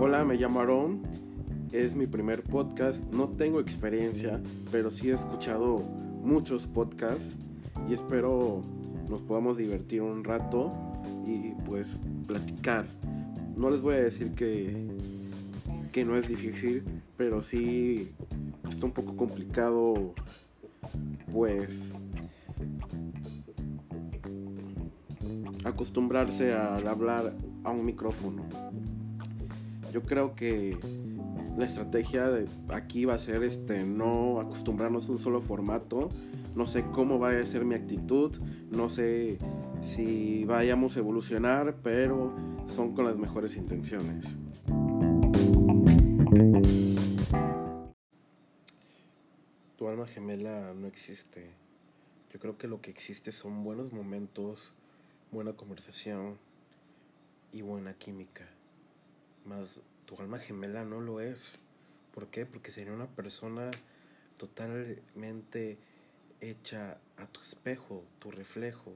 Hola, me llamo Aaron. Es mi primer podcast. No tengo experiencia, pero sí he escuchado muchos podcasts y espero nos podamos divertir un rato y pues platicar. No les voy a decir que, que no es difícil, pero sí está un poco complicado pues acostumbrarse a hablar a un micrófono. Yo creo que la estrategia de aquí va a ser este no acostumbrarnos a un solo formato. No sé cómo va a ser mi actitud, no sé si vayamos a evolucionar, pero son con las mejores intenciones. Tu alma gemela no existe. Yo creo que lo que existe son buenos momentos, buena conversación y buena química. Más tu alma gemela no lo es. ¿Por qué? Porque sería una persona totalmente hecha a tu espejo, tu reflejo,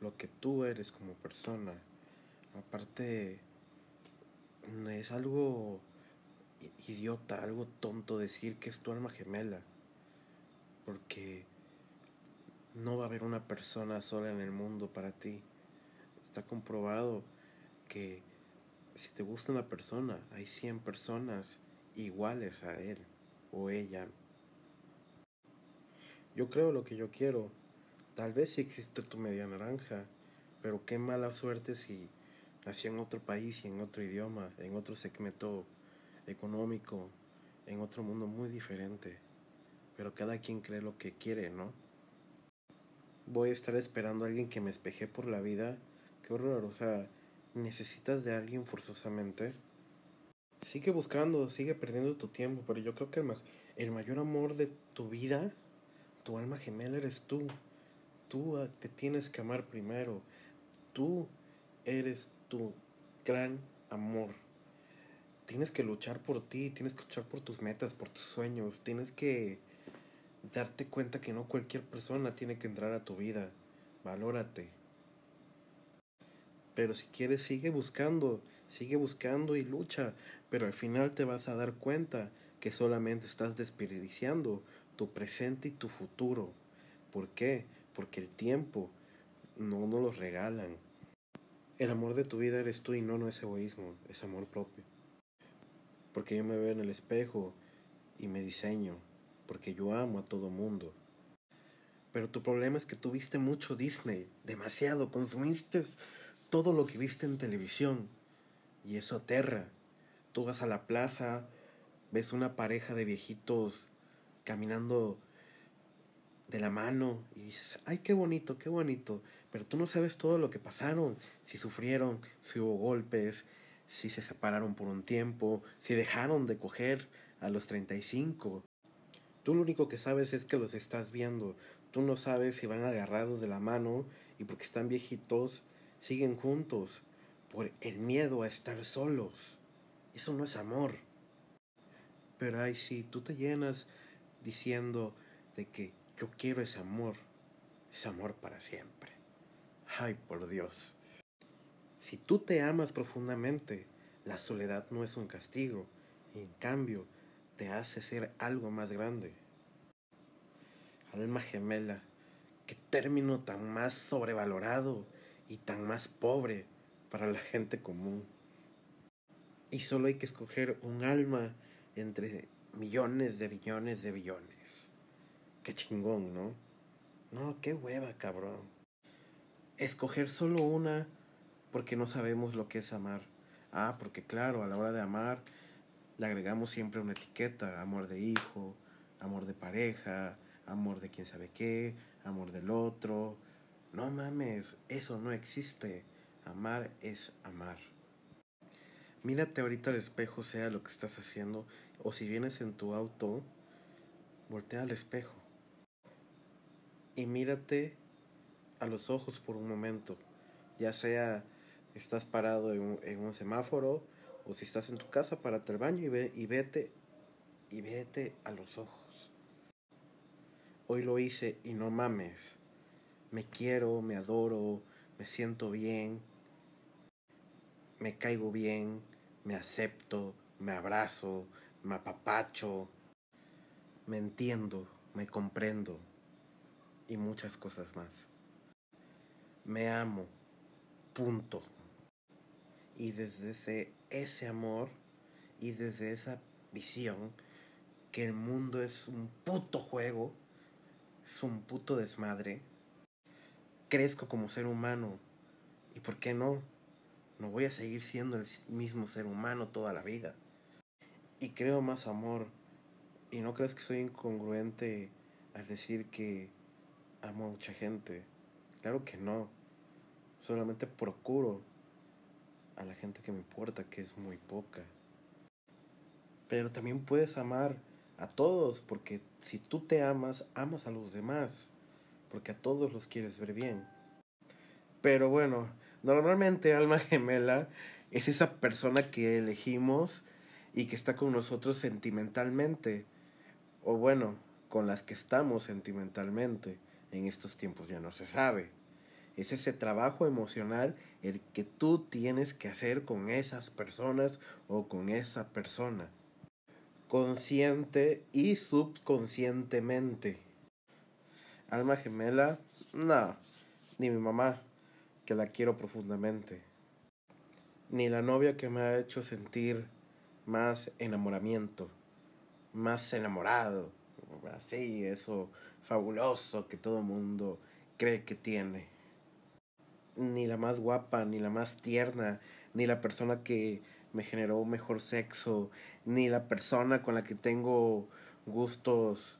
lo que tú eres como persona. Aparte, es algo idiota, algo tonto decir que es tu alma gemela. Porque no va a haber una persona sola en el mundo para ti. Está comprobado que si te gusta una persona, hay 100 personas iguales a él o ella. Yo creo lo que yo quiero. Tal vez sí existe tu media naranja, pero qué mala suerte si nací en otro país y en otro idioma, en otro segmento económico, en otro mundo muy diferente. Pero cada quien cree lo que quiere, ¿no? Voy a estar esperando a alguien que me espeje por la vida. Qué horror, o sea, necesitas de alguien forzosamente. Sigue buscando, sigue perdiendo tu tiempo, pero yo creo que el, el mayor amor de tu vida, tu alma gemela eres tú. Tú ah, te tienes que amar primero. Tú eres tu gran amor. Tienes que luchar por ti, tienes que luchar por tus metas, por tus sueños. Tienes que darte cuenta que no cualquier persona tiene que entrar a tu vida. Valórate. Pero si quieres, sigue buscando, sigue buscando y lucha. Pero al final te vas a dar cuenta que solamente estás desperdiciando tu presente y tu futuro. ¿Por qué? Porque el tiempo no nos lo regalan. El amor de tu vida eres tú y no, no es egoísmo, es amor propio. Porque yo me veo en el espejo y me diseño, porque yo amo a todo mundo. Pero tu problema es que tuviste mucho Disney, demasiado, consumiste todo lo que viste en televisión y eso aterra. Tú vas a la plaza, ves una pareja de viejitos caminando de la mano y dices, ay, qué bonito, qué bonito. Pero tú no sabes todo lo que pasaron, si sufrieron, si hubo golpes, si se separaron por un tiempo, si dejaron de coger a los 35. Tú lo único que sabes es que los estás viendo. Tú no sabes si van agarrados de la mano y porque están viejitos siguen juntos por el miedo a estar solos. Eso no es amor. Pero ay, si tú te llenas diciendo de que yo quiero ese amor, ese amor para siempre. Ay, por Dios. Si tú te amas profundamente, la soledad no es un castigo, en cambio, te hace ser algo más grande. Alma gemela, qué término tan más sobrevalorado y tan más pobre para la gente común. Y solo hay que escoger un alma entre millones de billones de billones. Qué chingón, ¿no? No, qué hueva, cabrón. Escoger solo una porque no sabemos lo que es amar. Ah, porque claro, a la hora de amar le agregamos siempre una etiqueta, amor de hijo, amor de pareja, amor de quién sabe qué, amor del otro, no mames, eso no existe. Amar es amar. Mírate ahorita al espejo, sea lo que estás haciendo, o si vienes en tu auto, voltea al espejo y mírate a los ojos por un momento, ya sea estás parado en un, semáforo o si estás en tu casa, párate al baño y, ve, y vete y vete a los ojos. Hoy lo hice y no mames me quiero, me adoro, me siento bien, me caigo bien, me acepto, me abrazo, me apapacho, me entiendo, me comprendo y muchas cosas más. Me amo, punto. Y desde ese, ese amor y desde esa visión que el mundo es un puto juego, es un puto desmadre, crezco como ser humano. ¿Y por qué no? No voy a seguir siendo el mismo ser humano toda la vida. Y creo más amor. Y no crees que soy incongruente al decir que amo a mucha gente. Claro que no. Solamente procuro a la gente que me importa, que es muy poca. Pero también puedes amar a todos, porque si tú te amas, amas a los demás, porque a todos los quieres ver bien. Pero bueno, normalmente alma gemela es esa persona que elegimos y que está con nosotros sentimentalmente, o bueno, con las que estamos sentimentalmente. En estos tiempos ya no se sabe. Es ese trabajo emocional el que tú tienes que hacer con esas personas o con esa persona. Consciente y subconscientemente. Alma gemela, no, ni mi mamá, que la quiero profundamente. Ni la novia que me ha hecho sentir más enamoramiento, más enamorado, así, eso fabuloso que todo mundo cree que tiene. Ni la más guapa, ni la más tierna, ni la persona que me generó mejor sexo, ni la persona con la que tengo gustos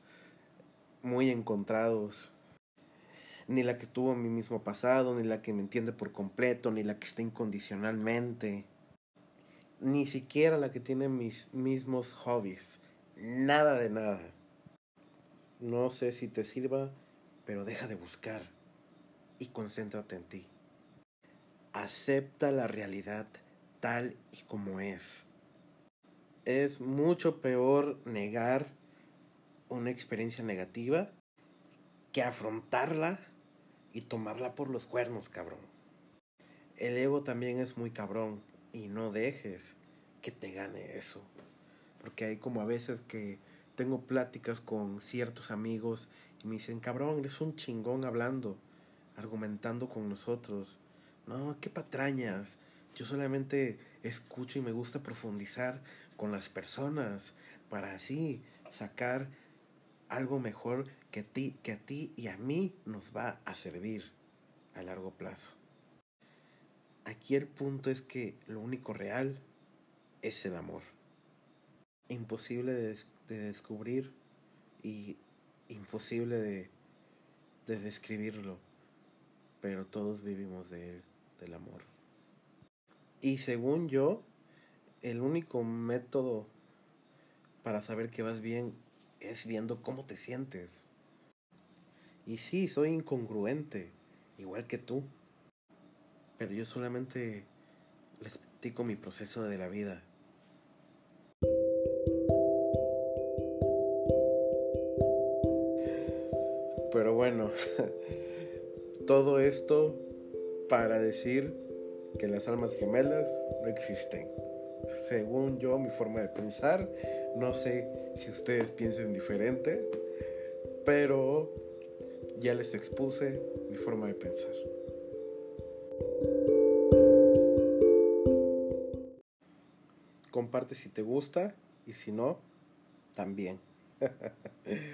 muy encontrados, ni la que tuvo mi mismo pasado, ni la que me entiende por completo, ni la que está incondicionalmente, ni siquiera la que tiene mis mismos hobbies, nada de nada. No sé si te sirva, pero deja de buscar y concéntrate en ti. Acepta la realidad tal y como es. Es mucho peor negar una experiencia negativa que afrontarla y tomarla por los cuernos, cabrón. El ego también es muy cabrón y no dejes que te gane eso. Porque hay como a veces que tengo pláticas con ciertos amigos y me dicen, cabrón, eres un chingón hablando, argumentando con nosotros. No, qué patrañas. Yo solamente escucho y me gusta profundizar con las personas para así sacar algo mejor que a ti, que a ti y a mí nos va a servir a largo plazo. Aquí el punto es que lo único real es el amor. Imposible de de descubrir y imposible de, de describirlo, pero todos vivimos de del amor. Y según yo, el único método para saber que vas bien es viendo cómo te sientes. Y sí, soy incongruente, igual que tú. Pero yo solamente les platico mi proceso de la vida. Pero bueno, todo esto para decir que las almas gemelas no existen. Según yo, mi forma de pensar, no sé si ustedes piensen diferente, pero ya les expuse mi forma de pensar. Comparte si te gusta y si no, también.